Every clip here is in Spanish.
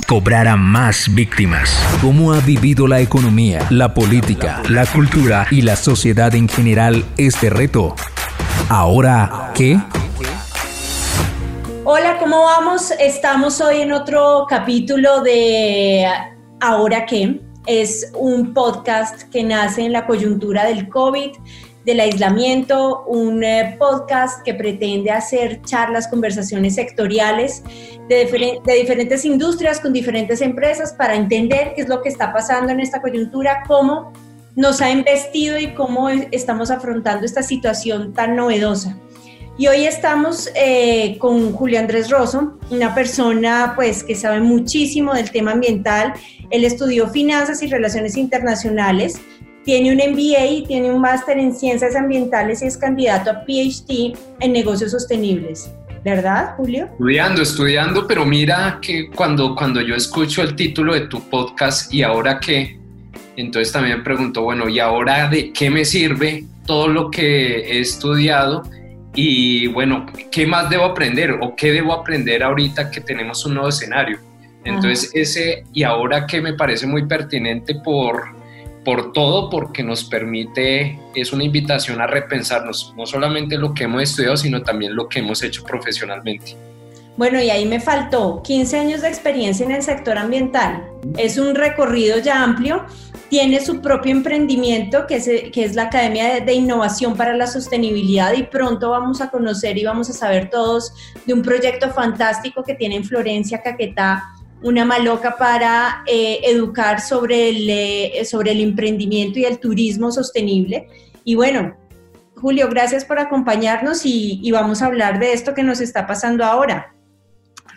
cobrara más víctimas. ¿Cómo ha vivido la economía, la política, la cultura y la sociedad en general este reto? Ahora, ¿qué? Hola, ¿cómo vamos? Estamos hoy en otro capítulo de Ahora qué. Es un podcast que nace en la coyuntura del COVID, del aislamiento, un eh, podcast que pretende hacer charlas, conversaciones sectoriales de, diferentes industrias con diferentes empresas para entender qué es lo que está pasando en esta coyuntura, cómo nos ha investido y cómo estamos afrontando esta situación tan novedosa. Y hoy estamos eh, con Julio Andrés Rosso, una persona pues que sabe muchísimo del tema ambiental. Él estudió finanzas y relaciones internacionales, tiene un MBA y tiene un máster en ciencias ambientales y es candidato a PhD en negocios sostenibles. ¿Verdad, Julio? Estudiando, estudiando, pero mira que cuando, cuando yo escucho el título de tu podcast y ahora qué, entonces también me pregunto, bueno, ¿y ahora de qué me sirve todo lo que he estudiado? y bueno, ¿qué más debo aprender o qué debo aprender ahorita que tenemos un nuevo escenario? Entonces, ese y ahora que me parece muy pertinente por, por todo, porque nos permite, es una invitación a repensarnos, no solamente lo que hemos estudiado, sino también lo que hemos hecho profesionalmente. Bueno, y ahí me faltó 15 años de experiencia en el sector ambiental. Es un recorrido ya amplio tiene su propio emprendimiento, que es, que es la Academia de, Innovación para la Sostenibilidad, y pronto vamos a conocer y vamos a saber todos de un proyecto fantástico que tiene en Florencia, Caquetá, una maloca para eh, educar sobre el, eh, sobre el emprendimiento y el turismo sostenible. Y bueno, Julio, gracias por acompañarnos y, vamos a hablar de esto que nos está pasando ahora.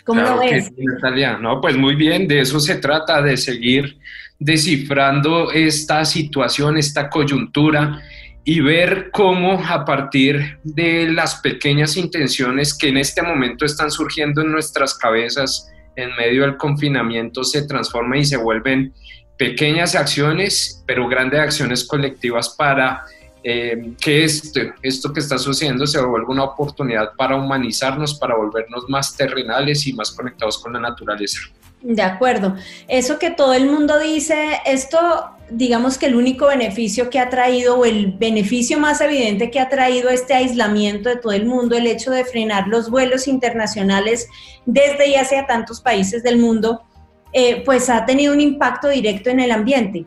¿Cómo lo ves? Natalia. No, pues muy bien, de eso se trata, de seguir descifrando esta situación, esta coyuntura y ver cómo a partir de las pequeñas intenciones que en este momento están surgiendo en nuestras cabezas en medio del confinamiento se transforman y se vuelven pequeñas acciones, pero grandes acciones colectivas para eh, que esto, esto que está sucediendo se vuelva una oportunidad para humanizarnos, para volvernos más terrenales y más conectados con la naturaleza. De acuerdo. Eso que todo el mundo dice, esto, digamos que el único beneficio que ha traído o el beneficio más evidente que ha traído este aislamiento de todo el mundo, el hecho de frenar los vuelos internacionales desde y hacia tantos países del mundo, eh, pues ha tenido un impacto directo en el ambiente.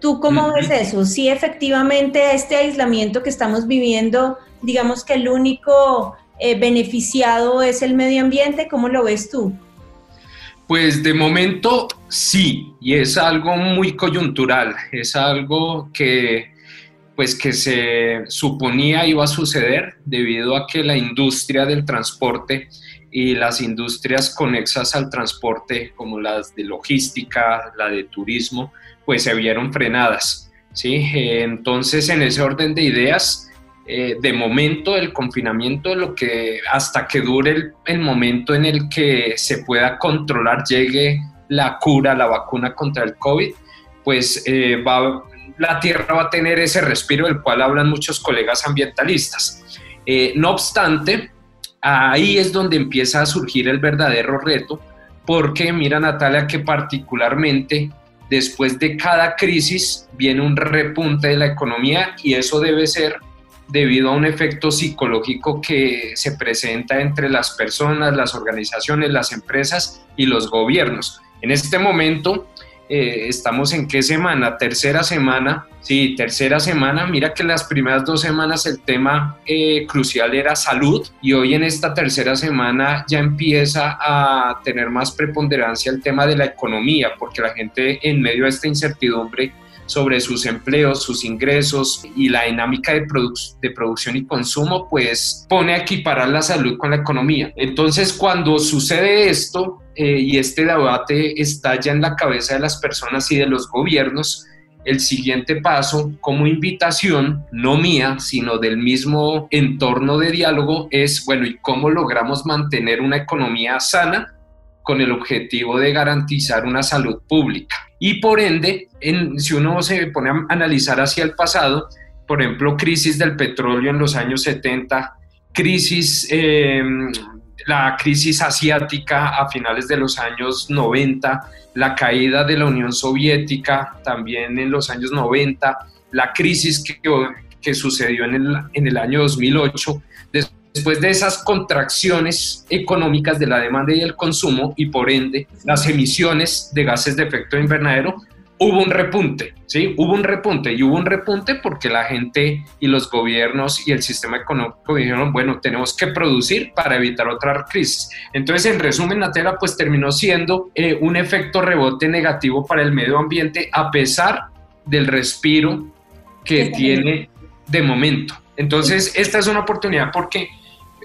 ¿Tú cómo ves eso? Sí, efectivamente, este aislamiento que estamos viviendo, digamos que el único eh, beneficiado es el medio ambiente, ¿cómo lo ves tú? Pues de momento sí, y es algo muy coyuntural, es algo que pues que se suponía iba a suceder debido a que la industria del transporte y las industrias conexas al transporte como las de logística, la de turismo, pues se vieron frenadas, ¿sí? Entonces en ese orden de ideas, eh, de momento el confinamiento, lo que hasta que dure el, momento en el que se pueda controlar, llegue la cura, la vacuna contra el COVID, pues eh, va, la Tierra va a tener ese respiro del cual hablan muchos colegas ambientalistas. Eh, no obstante, ahí es donde empieza a surgir el verdadero reto, porque mira Natalia que particularmente después de cada crisis viene un repunte de la economía y eso debe ser debido a un efecto psicológico que se presenta entre las personas, las organizaciones, las empresas y los gobiernos. En este momento eh, estamos en qué semana, tercera semana, sí, tercera semana, mira que las primeras dos semanas el tema eh, crucial era salud y hoy en esta tercera semana ya empieza a tener más preponderancia el tema de la economía, porque la gente en medio de esta incertidumbre sobre sus empleos, sus ingresos y la dinámica de, de producción y consumo, pues pone a equiparar la salud con la economía. Entonces, cuando sucede esto eh, y este debate está ya en la cabeza de las personas y de los gobiernos, el siguiente paso como invitación, no mía, sino del mismo entorno de diálogo, es, bueno, ¿y cómo logramos mantener una economía sana con el objetivo de garantizar una salud pública? Y por ende, en, si uno se pone a analizar hacia el pasado, por ejemplo, crisis del petróleo en los años 70, crisis, eh, la crisis asiática a finales de los años 90, la caída de la Unión Soviética también en los años 90, la crisis que, que sucedió en el, en el año 2008, después de esas contracciones económicas de la demanda y el consumo y por ende las emisiones de gases de efecto invernadero, hubo un repunte, ¿sí? Hubo un repunte y hubo un repunte porque la gente y los gobiernos y el sistema económico dijeron, bueno, tenemos que producir para evitar otra crisis. Entonces, en resumen, la tela pues terminó siendo eh, un efecto rebote negativo para el medio ambiente a pesar del respiro que tiene de momento. Entonces, esta es una oportunidad porque,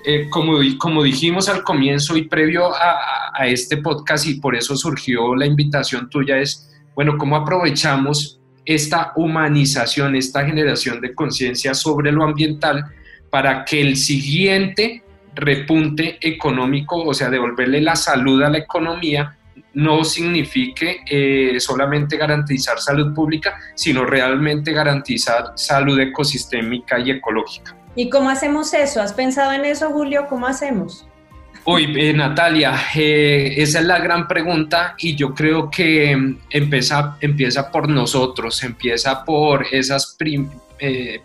eh, como, como dijimos al comienzo y previo a, a este podcast y por eso surgió la invitación tuya, es bueno, ¿cómo aprovechamos esta humanización, esta generación de conciencia sobre lo ambiental para que el siguiente repunte económico, o sea, devolverle la salud a la economía, no signifique eh, solamente garantizar salud pública, sino realmente garantizar salud ecosistémica y ecológica. ¿Y cómo hacemos eso? ¿Has pensado en eso, Julio? ¿Cómo hacemos? Uy, eh, Natalia, eh, esa es la gran pregunta y yo creo que mm, empieza, empieza por nosotros, empieza por esas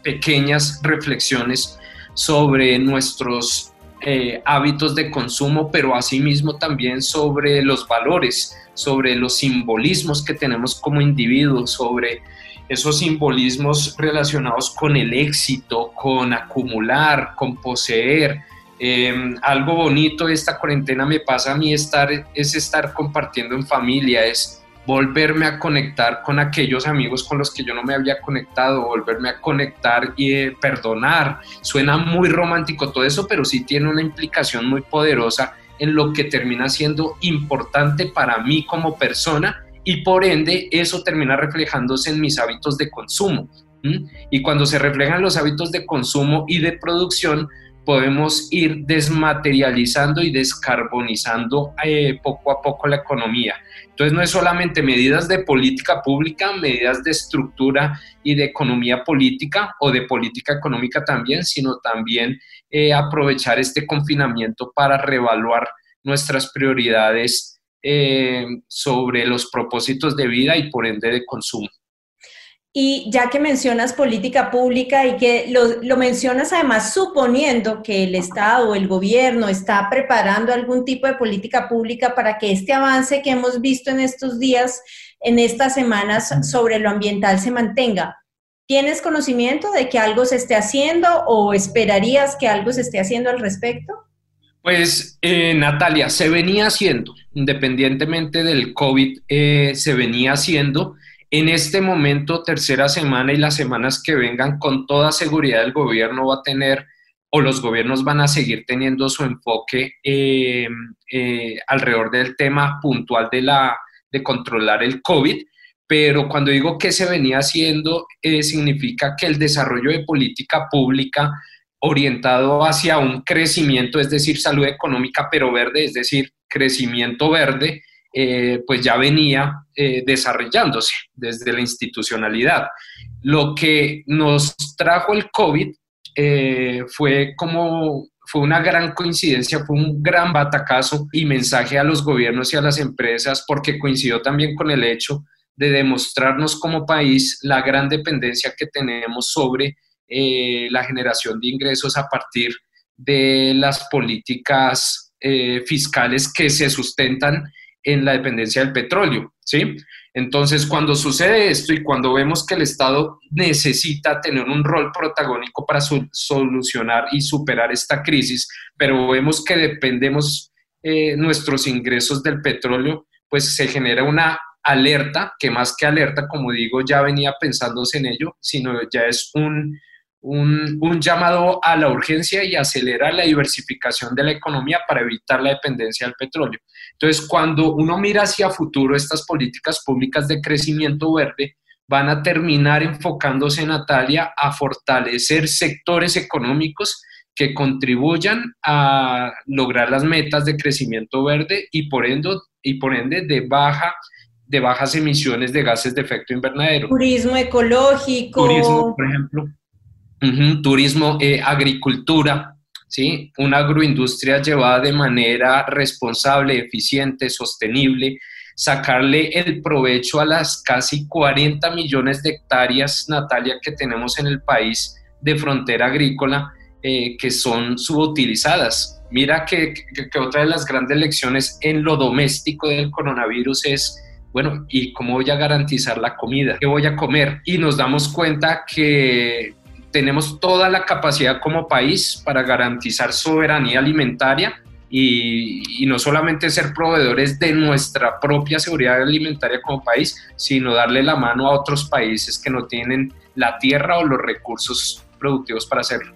pequeñas reflexiones sobre nuestros hábitos de consumo, pero asimismo también sobre los valores, sobre los simbolismos que tenemos como individuos, sobre esos simbolismos relacionados con el éxito, con acumular, con poseer, Em, algo bonito de esta cuarentena me pasa a mí estar, es estar compartiendo en familia, es volverme a conectar con aquellos amigos con los que yo no me había conectado, volverme a conectar y eh, perdonar. Suena muy romántico todo eso, pero sí tiene una implicación muy poderosa en lo que termina siendo importante para mí como persona y por ende eso termina reflejándose en mis hábitos de consumo. Y cuando se reflejan los hábitos de consumo y de producción, podemos ir desmaterializando y descarbonizando eh, poco a poco la economía. Entonces no es solamente medidas de política pública, medidas de estructura y de economía política o de política económica también, sino también eh, aprovechar este confinamiento para reevaluar nuestras prioridades eh, sobre los propósitos de vida y por ende de consumo. Y ya que mencionas política pública y que lo, mencionas además suponiendo que el Estado o el gobierno está preparando algún tipo de política pública para que este avance que hemos visto en estos días, en estas semanas sobre lo ambiental se mantenga. ¿Tienes conocimiento de que algo se esté haciendo o esperarías que algo se esté haciendo al respecto? Pues eh, Natalia, se venía haciendo, independientemente del COVID, eh, se venía haciendo en este momento, tercera semana y las semanas que vengan, con toda seguridad el gobierno va a tener o los gobiernos van a seguir teniendo su enfoque eh, eh, alrededor del tema puntual de, la, de controlar el COVID, pero cuando digo que se venía haciendo, eh, significa que el desarrollo de política pública orientado hacia un crecimiento, es decir, salud económica, pero verde, es decir, crecimiento verde, eh, pues ya venía eh, desarrollándose desde la institucionalidad. Lo que nos trajo el COVID eh, fue como fue una gran coincidencia, fue un gran batacazo y mensaje a los gobiernos y a las empresas porque coincidió también con el hecho de demostrarnos como país la gran dependencia que tenemos sobre la generación de ingresos a partir de las políticas fiscales que se sustentan en la dependencia del petróleo, ¿sí? Entonces, cuando sucede esto y cuando vemos que el Estado necesita tener un rol protagónico para solucionar y superar esta crisis, pero vemos que dependemos eh, nuestros ingresos del petróleo, pues se genera una alerta, que más que alerta, como digo, ya venía pensándose en ello, sino ya es un, un, llamado a la urgencia y acelerar la diversificación de la economía para evitar la dependencia del petróleo. Entonces, cuando uno mira hacia futuro estas políticas públicas de crecimiento verde, van a terminar enfocándose, Natalia, a fortalecer sectores económicos que contribuyan a lograr las metas de crecimiento verde y por ende, y por ende de, baja, de bajas emisiones de gases de efecto invernadero. Turismo ecológico. Turismo, por ejemplo. Turismo, eh, agricultura, ¿sí? Una agroindustria llevada de manera responsable, eficiente, sostenible, sacarle el provecho a las casi 40 millones de hectáreas, Natalia, que tenemos en el país de frontera agrícola, eh, que son subutilizadas. Mira que, que, otra de las grandes lecciones en lo doméstico del coronavirus es, bueno, ¿y cómo voy a garantizar la comida? ¿Qué voy a comer? Y nos damos cuenta que tenemos toda la capacidad como país para garantizar soberanía alimentaria y, no solamente ser proveedores de nuestra propia seguridad alimentaria como país, sino darle la mano a otros países que no tienen la tierra o los recursos productivos para hacerlo.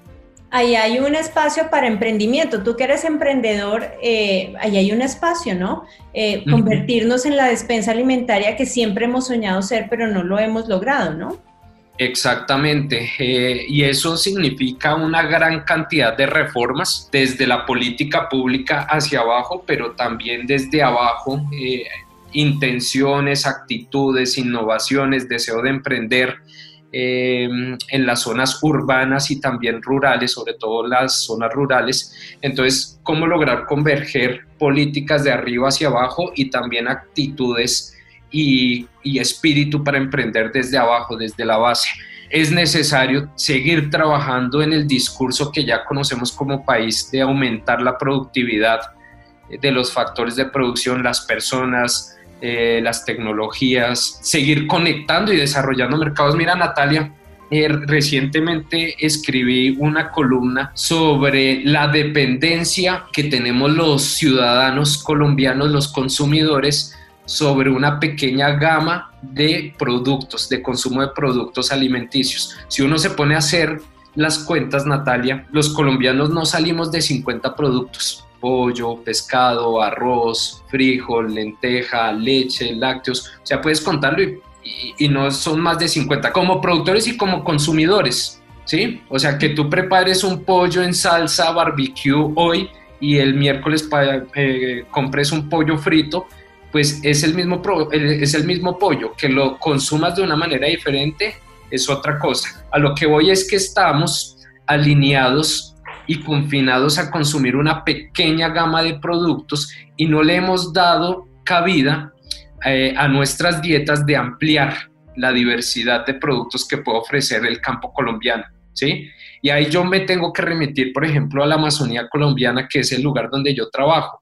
Ahí hay un espacio para emprendimiento. Tú que eres emprendedor, eh, ahí hay un espacio, ¿no? Eh, convertirnos en la despensa alimentaria que siempre hemos soñado ser, pero no lo hemos logrado, ¿no? Exactamente, eh, y eso significa una gran cantidad de reformas desde la política pública hacia abajo, pero también desde abajo, eh, intenciones, actitudes, innovaciones, deseo de emprender eh, en las zonas urbanas y también rurales, sobre todo las zonas rurales. Entonces, ¿cómo lograr converger políticas de arriba hacia abajo y también actitudes? Y, espíritu para emprender desde abajo, desde la base. Es necesario seguir trabajando en el discurso que ya conocemos como país de aumentar la productividad de los factores de producción, las personas, eh, las tecnologías, seguir conectando y desarrollando mercados. Mira, Natalia, eh, recientemente escribí una columna sobre la dependencia que tenemos los ciudadanos colombianos, los consumidores, sobre una pequeña gama de productos, de consumo de productos alimenticios. Si uno se pone a hacer las cuentas, Natalia, los colombianos no salimos de 50 productos. Pollo, pescado, arroz, frijol, lenteja, leche, lácteos. O sea, puedes contarlo y, no son más de 50 como productores y como consumidores. ¿Sí? O sea, que tú prepares un pollo en salsa barbecue hoy y el miércoles eh, compres un pollo frito, pues es el, mismo es el mismo pollo, que lo consumas de una manera diferente es otra cosa. A lo que voy es que estamos alineados y confinados a consumir una pequeña gama de productos y no le hemos dado cabida eh, a nuestras dietas de ampliar la diversidad de productos que puede ofrecer el campo colombiano, ¿sí? Y ahí yo me tengo que remitir, por ejemplo, a la Amazonía colombiana, que es el lugar donde yo trabajo.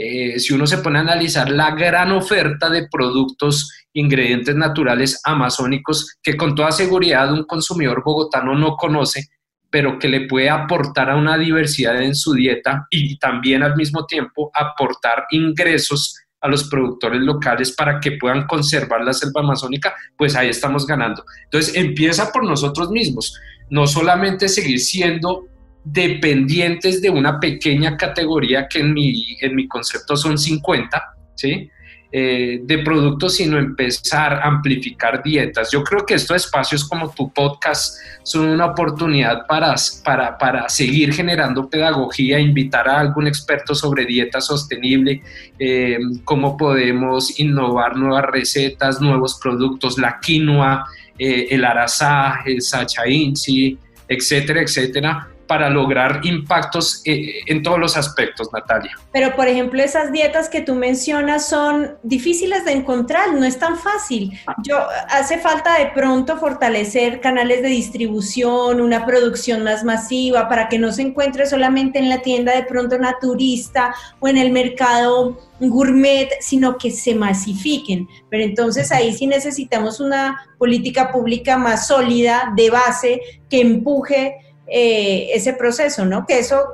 Eh, si uno se pone a analizar la gran oferta de productos, ingredientes naturales amazónicos que con toda seguridad un consumidor bogotano no conoce, pero que le puede aportar a una diversidad en su dieta y también al mismo tiempo aportar ingresos a los productores locales para que puedan conservar la selva amazónica, pues ahí estamos ganando. Entonces empieza por nosotros mismos, no solamente seguir siendo dependientes de una pequeña categoría que en mi, en mi concepto son 50, ¿sí? Eh, de productos, sino empezar a amplificar dietas. Yo creo que estos espacios como tu podcast son una oportunidad para, para, para seguir generando pedagogía, invitar a algún experto sobre dieta sostenible, eh, cómo podemos innovar nuevas recetas, nuevos productos, la quinoa, eh, el arazá, el sacha inchi, etcétera, etcétera, para lograr impactos eh, en todos los aspectos, Natalia. Pero, por ejemplo, esas dietas que tú mencionas son difíciles de encontrar, no es tan fácil. Yo, hace falta de pronto fortalecer canales de distribución, una producción más masiva para que no se encuentre solamente en la tienda de pronto naturista o en el mercado gourmet, sino que se masifiquen. Pero entonces ahí sí necesitamos una política pública más sólida, de base, que empuje eh, ese proceso, ¿no? Que eso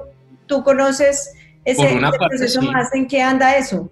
tú conoces ese, proceso más en qué anda eso.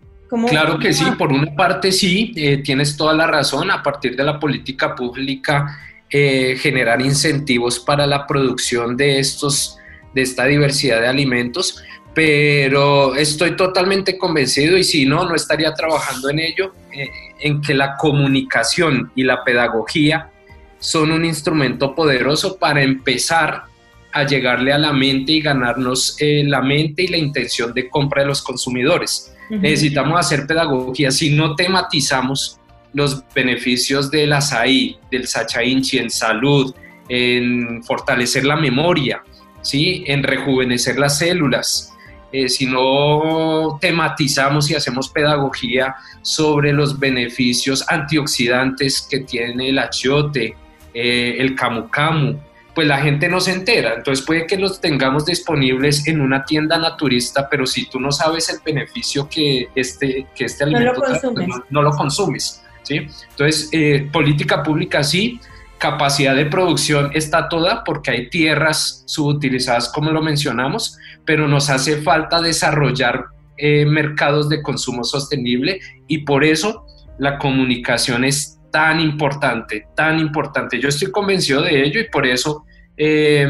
Claro que sí, por una parte sí, eh, tienes toda la razón, a partir de la política pública eh, generar incentivos para la producción de estos de esta diversidad de alimentos, pero estoy totalmente convencido y si no, no estaría trabajando en ello, eh, en que la comunicación y la pedagogía son un instrumento poderoso para empezar a llegarle a la mente y ganarnos eh, la mente y la intención de compra de los consumidores. Necesitamos hacer pedagogía. Si no tematizamos los beneficios del azaí, del sachainchi en salud, en fortalecer la memoria, ¿sí? en rejuvenecer las células, eh, si no tematizamos y hacemos pedagogía sobre los beneficios antioxidantes que tiene el achiote, eh, el camu camu, pues la gente no se entera. Entonces puede que los tengamos disponibles en una tienda naturista, pero si tú no sabes el beneficio que este, que este alimento no lo consumes. no, lo consumes ¿sí? Entonces, eh, política pública sí, capacidad de producción está toda porque hay tierras subutilizadas, como lo mencionamos, pero nos hace falta desarrollar eh, mercados de consumo sostenible y por eso la comunicación es tan importante, tan importante. Yo estoy convencido de ello y por eso, eh,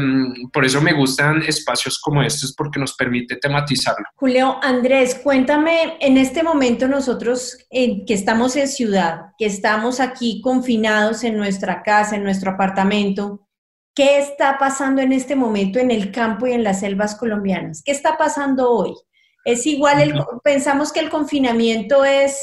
por eso me gustan espacios como estos porque nos permite tematizarlo. Julio, Andrés, cuéntame, en este momento nosotros que estamos en ciudad, que estamos aquí confinados en nuestra casa, en nuestro apartamento, ¿qué está pasando en este momento en el campo y en las selvas colombianas? ¿Qué está pasando hoy? Es igual, el, pensamos que el confinamiento es,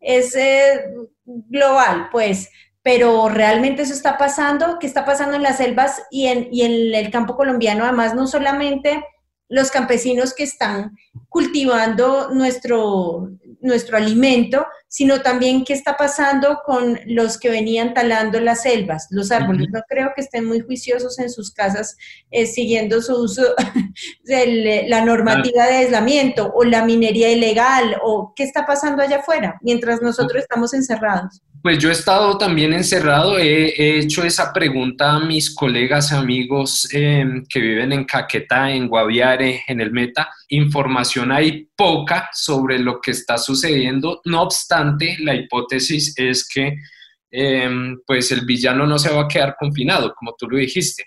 es eh, global, pues, pero realmente eso está pasando, ¿qué está pasando en las selvas y en, y en el campo colombiano? Además, no solamente los campesinos que están cultivando nuestro, nuestro alimento, sino también qué está pasando con los que venían talando las selvas, los árboles. No creo que estén muy juiciosos en sus casas eh, siguiendo su uso, la normativa de aislamiento o la minería ilegal o qué está pasando allá afuera mientras nosotros estamos encerrados. Pues yo he estado también encerrado, he, hecho esa pregunta a mis colegas, amigos em, que viven en Caquetá, en Guaviare, en el Meta. Información hay poca sobre lo que está sucediendo. No obstante, la hipótesis es que em, pues el villano no se va a quedar confinado, como tú lo dijiste.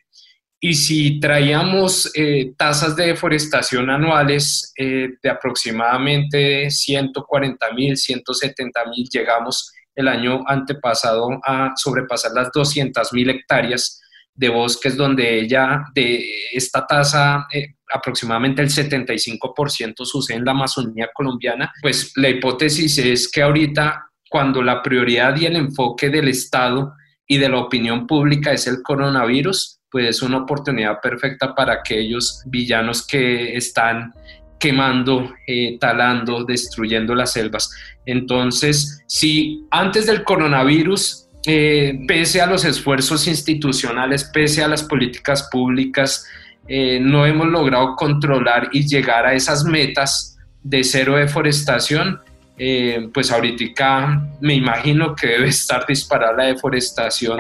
Y si traíamos eh, tasas de deforestación anuales eh, de aproximadamente 140 mil, 170 mil, llegamos el año antepasado a sobrepasar las 200.000 hectáreas de bosques donde ya de esta tasa eh, aproximadamente el 75% sucede en la Amazonía colombiana, pues la hipótesis es que ahorita cuando la prioridad y el enfoque del Estado y de la opinión pública es el coronavirus, pues es una oportunidad perfecta para aquellos villanos que están quemando, eh, talando, destruyendo las selvas. Entonces, si antes del coronavirus, eh, pese a los esfuerzos institucionales, pese a las políticas públicas, eh, no hemos logrado controlar y llegar a esas metas de cero deforestación, pues ahorita me imagino que debe estar disparada la deforestación,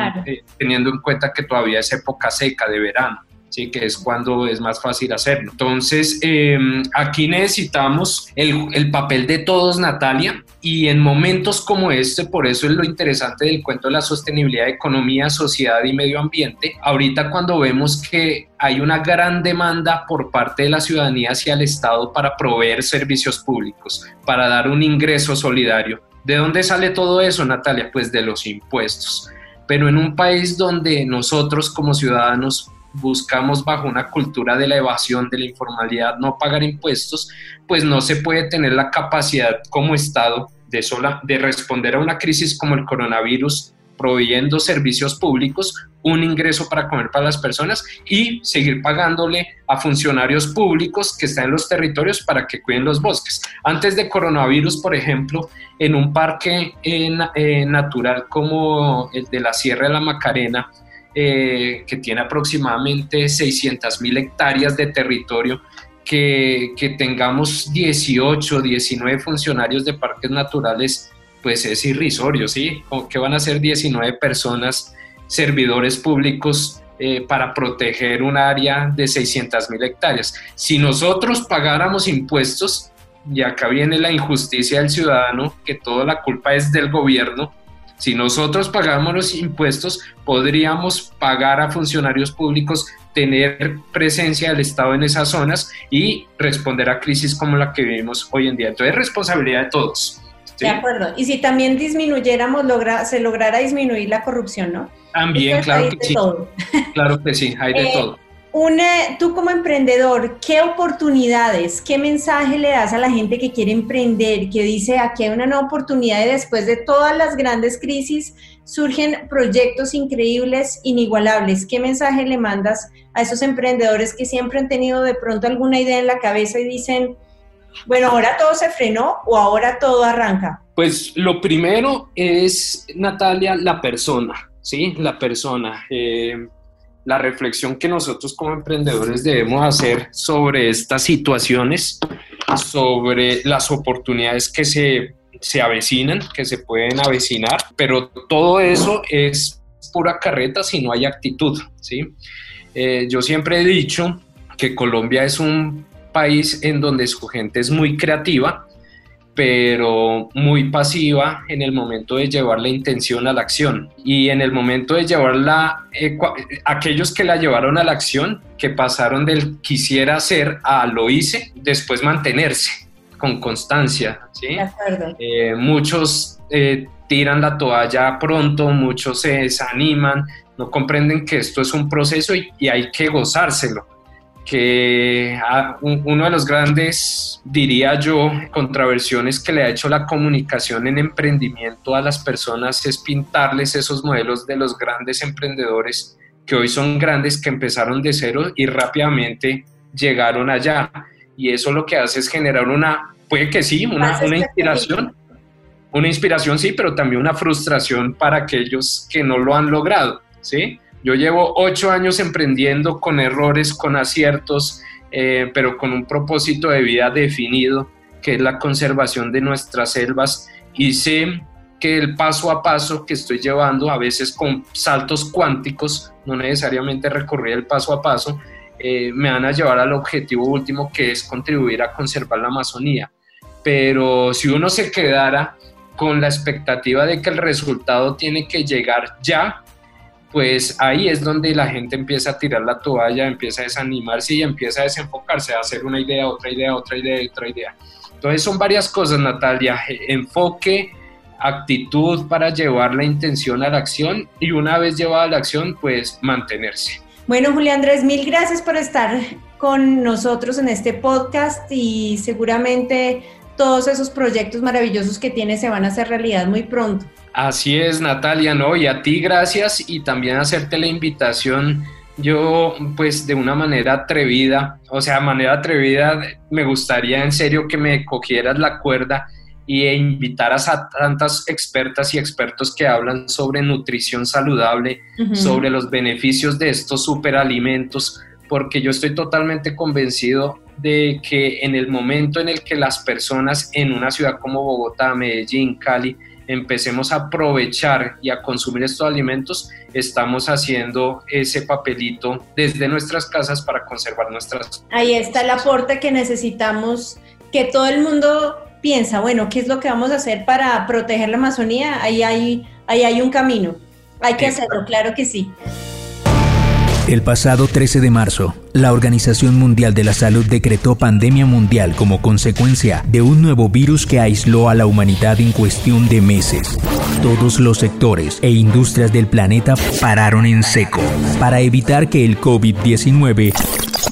teniendo en cuenta que todavía es época seca de verano que es cuando es más fácil hacerlo. Entonces, em, aquí necesitamos el, el, papel de todos, Natalia, y en momentos como este, por eso es lo interesante del cuento de la sostenibilidad economía, sociedad y medio ambiente, ahorita cuando vemos que hay una gran demanda por parte de la ciudadanía hacia el Estado para proveer servicios públicos, para dar un ingreso solidario. ¿De dónde sale todo eso, Natalia? Pues de los impuestos. Pero en un país donde nosotros como ciudadanos buscamos bajo una cultura de la evasión, de la informalidad, no pagar impuestos, pues no se puede tener la capacidad como Estado de, sola, de responder a una crisis como el coronavirus, proveyendo servicios públicos, un ingreso para comer para las personas y seguir pagándole a funcionarios públicos que están en los territorios para que cuiden los bosques. Antes de coronavirus, por ejemplo, en un parque eh, natural como el de la Sierra de la Macarena, eh, que tiene aproximadamente 600 mil hectáreas de territorio, que, que, tengamos 18, 19 funcionarios de parques naturales, pues es irrisorio, ¿sí? que van a ser 19 personas, servidores públicos eh, para proteger un área de 600 mil hectáreas? Si nosotros pagáramos impuestos, y acá viene la injusticia del ciudadano, que toda la culpa es del gobierno, Si nosotros pagamos los impuestos, podríamos pagar a funcionarios públicos, tener presencia del Estado en esas zonas y responder a crisis como la que vivimos hoy en día. Entonces, es responsabilidad de todos. De acuerdo. Y si también disminuyéramos, logra, se lograra disminuir la corrupción, ¿no? También, claro que sí. Claro que sí, hay de eh, todo. Tú como emprendedor, ¿qué oportunidades, qué mensaje le das a la gente que quiere emprender, que dice aquí hay una nueva oportunidad y después de todas las grandes crisis surgen proyectos increíbles, inigualables? ¿Qué mensaje le mandas a esos emprendedores que siempre han tenido de pronto alguna idea en la cabeza y dicen, bueno, ahora todo se frenó o ahora todo arranca? Pues lo primero es, Natalia, la persona, ¿sí? La persona. Eh, la reflexión que nosotros como emprendedores debemos hacer sobre estas situaciones, sobre las oportunidades que se, se avecinan, que se pueden avecinar, pero todo eso es pura carreta si no hay actitud, ¿sí? Eh, yo siempre he dicho que Colombia es un país en donde su gente es muy creativa, pero muy pasiva en el momento de llevar la intención a la acción. Y en el momento de llevarla, eh, aquellos que la llevaron a la acción, que pasaron del quisiera hacer a lo hice, después mantenerse con constancia. ¿sí? Eh, muchos eh, tiran la toalla pronto, muchos se desaniman, no comprenden que esto es un proceso y hay que gozárselo que uno de los grandes, diría yo, contraversiones que le ha hecho la comunicación en emprendimiento a las personas es pintarles esos modelos de los grandes emprendedores que hoy son grandes, que empezaron de cero y rápidamente llegaron allá. Y eso lo que hace es generar una, puede que sí, una, una inspiración, una inspiración sí, pero también una frustración para aquellos que no lo han logrado, ¿sí? Yo llevo ocho años emprendiendo con errores, con aciertos, eh, pero con un propósito de vida definido, que es la conservación de nuestras selvas. Y sé que el paso a paso que estoy llevando, a veces con saltos cuánticos, no necesariamente recorrer el paso a paso, eh, me van a llevar al objetivo último que es contribuir a conservar la Amazonía. Pero si uno se quedara con la expectativa de que el resultado tiene que llegar ya, pues ahí es donde la gente empieza a tirar la toalla, empieza a desanimarse y empieza a desenfocarse, a hacer una idea, otra idea, otra idea, otra idea. Entonces son varias cosas, Natalia, enfoque, actitud para llevar la intención a la acción y una vez llevada la acción, pues mantenerse. Bueno, Julián Andrés, mil gracias por estar con nosotros en este podcast y seguramente todos esos proyectos maravillosos que tienes se van a hacer realidad muy pronto. Así es, Natalia, ¿no? Y a ti gracias y también hacerte la invitación. Yo, pues de una manera atrevida, o sea, manera atrevida, me gustaría en serio que me cogieras la cuerda e invitaras a tantas expertas y expertos que hablan sobre nutrición saludable, sobre los beneficios de estos superalimentos, porque yo estoy totalmente convencido de que en el momento en el que las personas en una ciudad como Bogotá, Medellín, Cali, empecemos a aprovechar y a consumir estos alimentos, estamos haciendo ese papelito desde nuestras casas para conservar nuestras... Ahí está el aporte que necesitamos, que todo el mundo piensa, bueno, ¿qué es lo que vamos a hacer para proteger la Amazonía? Ahí hay, ahí hay un camino. Hay que hacerlo, claro que sí. El pasado 13 de marzo, la Organización Mundial de la Salud decretó pandemia mundial como consecuencia de un nuevo virus que aisló a la humanidad en cuestión de meses. Todos los sectores e industrias del planeta pararon en seco para evitar que el COVID-19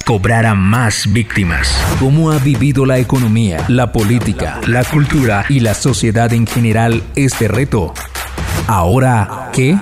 cobrara más víctimas. ¿Cómo ha vivido la economía, la política, la cultura y la sociedad en general este reto? Ahora, ¿qué?